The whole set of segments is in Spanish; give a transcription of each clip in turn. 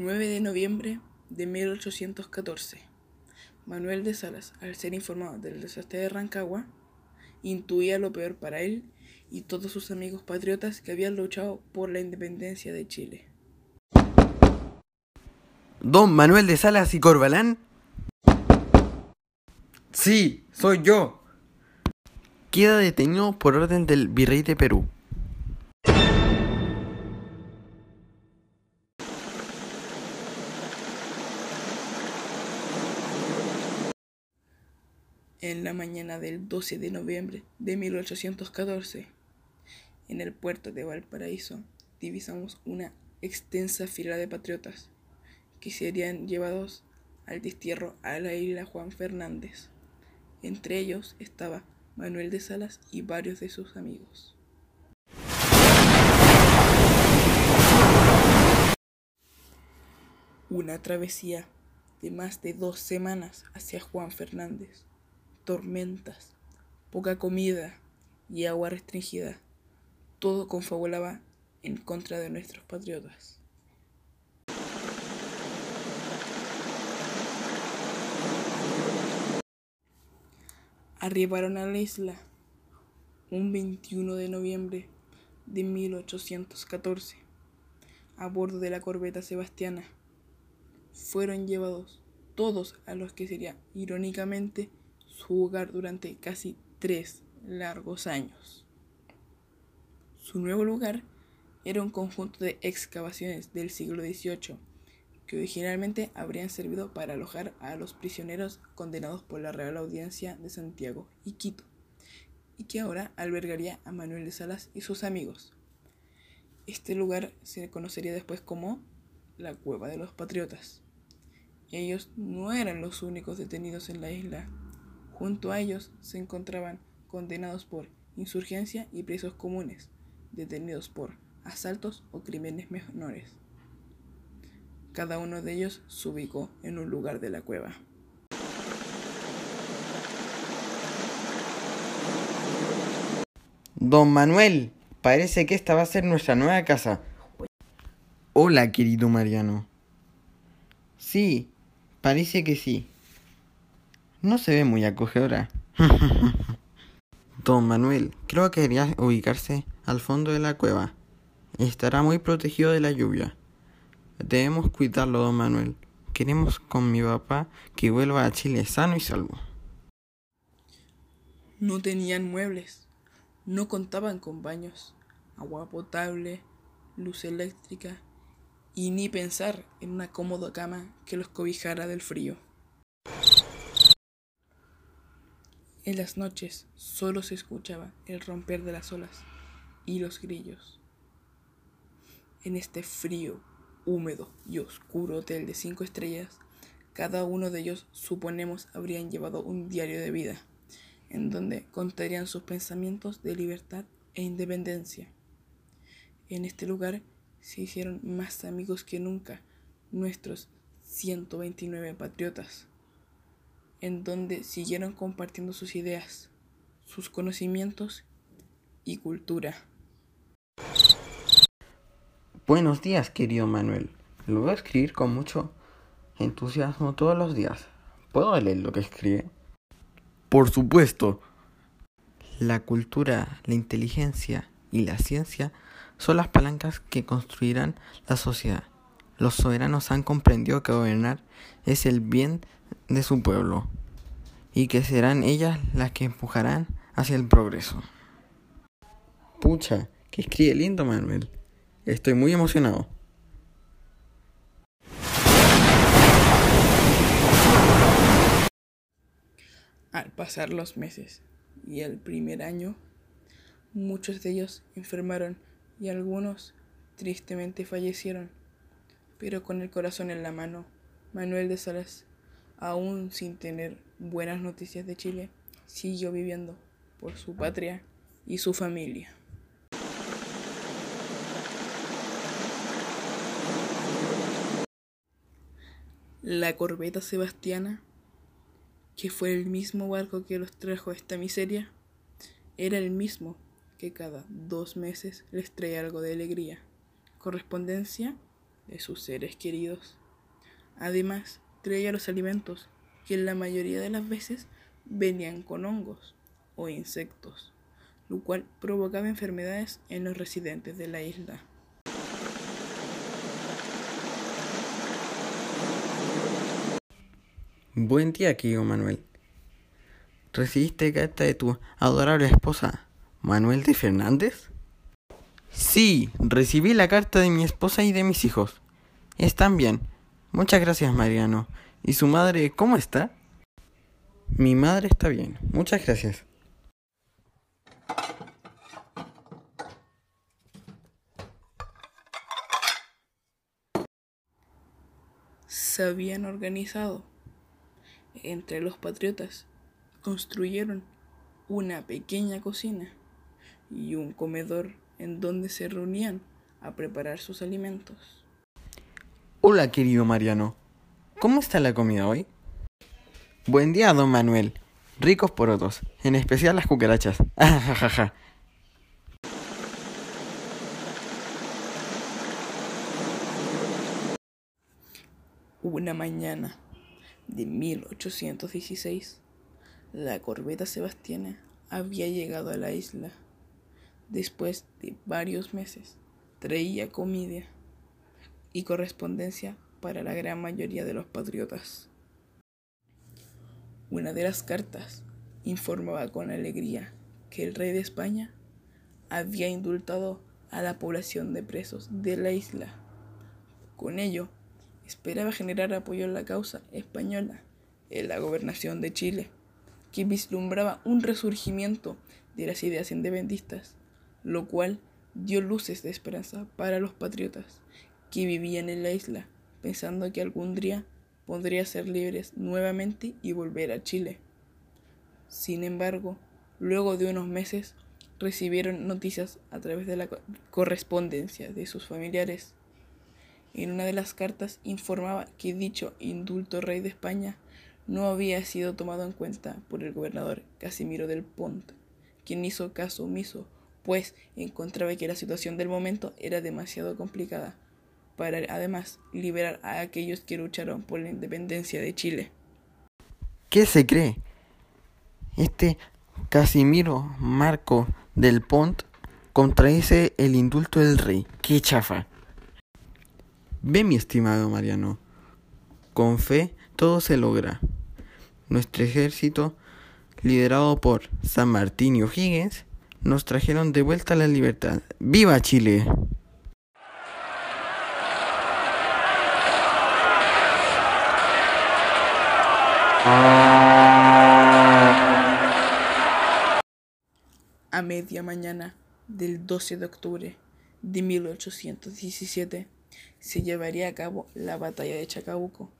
9 de noviembre de 1814. Manuel de Salas, al ser informado del desastre de Rancagua, intuía lo peor para él y todos sus amigos patriotas que habían luchado por la independencia de Chile. ¿Don Manuel de Salas y Corbalán? Sí, soy yo. Queda detenido por orden del virrey de Perú. Del 12 de noviembre de 1814, en el puerto de Valparaíso, divisamos una extensa fila de patriotas que serían llevados al destierro a la isla Juan Fernández. Entre ellos estaba Manuel de Salas y varios de sus amigos. Una travesía de más de dos semanas hacia Juan Fernández tormentas, poca comida y agua restringida, todo confabulaba en contra de nuestros patriotas. Arribaron a la isla un 21 de noviembre de 1814 a bordo de la corbeta Sebastiana. Fueron llevados todos a los que sería irónicamente su hogar durante casi tres largos años. Su nuevo lugar era un conjunto de excavaciones del siglo XVIII que originalmente habrían servido para alojar a los prisioneros condenados por la Real Audiencia de Santiago y Quito, y que ahora albergaría a Manuel de Salas y sus amigos. Este lugar se conocería después como la Cueva de los Patriotas. Ellos no eran los únicos detenidos en la isla, Junto a ellos se encontraban condenados por insurgencia y presos comunes, detenidos por asaltos o crímenes menores. Cada uno de ellos se ubicó en un lugar de la cueva. Don Manuel, parece que esta va a ser nuestra nueva casa. Hola, querido Mariano. Sí, parece que sí. No se ve muy acogedora. Don Manuel, creo que debería ubicarse al fondo de la cueva. Estará muy protegido de la lluvia. Debemos cuidarlo, don Manuel. Queremos con mi papá que vuelva a Chile sano y salvo. No tenían muebles, no contaban con baños, agua potable, luz eléctrica y ni pensar en una cómoda cama que los cobijara del frío. En las noches solo se escuchaba el romper de las olas y los grillos. En este frío, húmedo y oscuro hotel de cinco estrellas, cada uno de ellos suponemos habrían llevado un diario de vida, en donde contarían sus pensamientos de libertad e independencia. En este lugar se hicieron más amigos que nunca nuestros 129 patriotas en donde siguieron compartiendo sus ideas, sus conocimientos y cultura. Buenos días, querido Manuel. Lo voy a escribir con mucho entusiasmo todos los días. ¿Puedo leer lo que escribe? Por supuesto. La cultura, la inteligencia y la ciencia son las palancas que construirán la sociedad. Los soberanos han comprendido que gobernar es el bien de su pueblo y que serán ellas las que empujarán hacia el progreso. Pucha, que escribe lindo Manuel. Estoy muy emocionado. Al pasar los meses y el primer año, muchos de ellos enfermaron y algunos tristemente fallecieron. Pero con el corazón en la mano, Manuel de Salas aún sin tener buenas noticias de Chile, siguió viviendo por su patria y su familia. La corbeta Sebastiana, que fue el mismo barco que los trajo a esta miseria, era el mismo que cada dos meses les traía algo de alegría, correspondencia de sus seres queridos. Además, traía los alimentos, que en la mayoría de las veces venían con hongos o insectos, lo cual provocaba enfermedades en los residentes de la isla. Buen día, querido Manuel. ¿Recibiste carta de tu adorable esposa, Manuel de Fernández? Sí, recibí la carta de mi esposa y de mis hijos. Están bien. Muchas gracias, Mariano. ¿Y su madre cómo está? Mi madre está bien. Muchas gracias. Se habían organizado entre los patriotas. Construyeron una pequeña cocina y un comedor en donde se reunían a preparar sus alimentos. Hola, querido Mariano. ¿Cómo está la comida hoy? Buen día, don Manuel. Ricos porotos, en especial las cucarachas. Una mañana de 1816, la corbeta Sebastiana había llegado a la isla. Después de varios meses, traía comida y correspondencia para la gran mayoría de los patriotas. Una de las cartas informaba con alegría que el rey de España había indultado a la población de presos de la isla. Con ello, esperaba generar apoyo en la causa española en la gobernación de Chile, que vislumbraba un resurgimiento de las ideas independentistas, lo cual dio luces de esperanza para los patriotas que vivían en la isla, pensando que algún día podría ser libres nuevamente y volver a Chile. Sin embargo, luego de unos meses recibieron noticias a través de la correspondencia de sus familiares. En una de las cartas informaba que dicho indulto rey de España no había sido tomado en cuenta por el gobernador Casimiro del Pont, quien hizo caso omiso, pues encontraba que la situación del momento era demasiado complicada para además liberar a aquellos que lucharon por la independencia de Chile. ¿Qué se cree? Este Casimiro Marco del Pont contradice el indulto del rey. ¡Qué chafa! Ve, mi estimado Mariano, con fe todo se logra. Nuestro ejército, liderado por San Martín y O'Higgins, nos trajeron de vuelta la libertad. ¡Viva Chile! A media mañana del 12 de octubre de 1817 se llevaría a cabo la batalla de Chacabuco,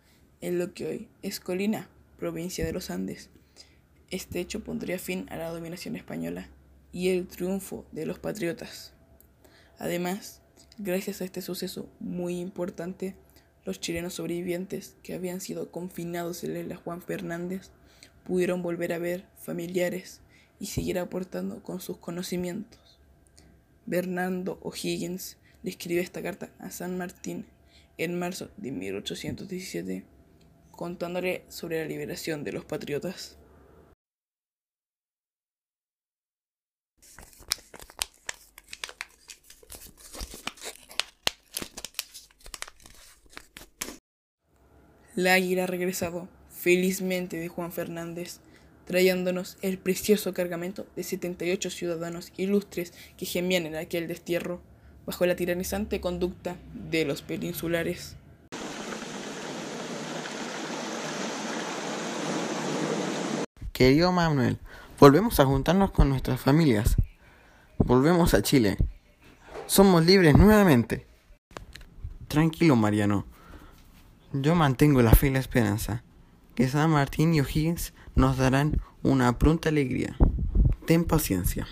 en lo que hoy es Colina, provincia de los Andes. Este hecho pondría fin a la dominación española y el triunfo de los patriotas. Además, gracias a este suceso muy importante, los chilenos sobrevivientes que habían sido confinados en la Juan Fernández pudieron volver a ver familiares y seguir aportando con sus conocimientos. Bernardo O'Higgins le escribió esta carta a San Martín en marzo de 1817 contándole sobre la liberación de los patriotas. La águila ha regresado felizmente de Juan Fernández, trayéndonos el precioso cargamento de 78 ciudadanos ilustres que gemían en aquel destierro bajo la tiranizante conducta de los peninsulares. Querido Manuel, volvemos a juntarnos con nuestras familias. Volvemos a Chile. Somos libres nuevamente. Tranquilo, Mariano. Yo mantengo la fe y la esperanza que San Martín y O'Higgins nos darán una pronta alegría. Ten paciencia.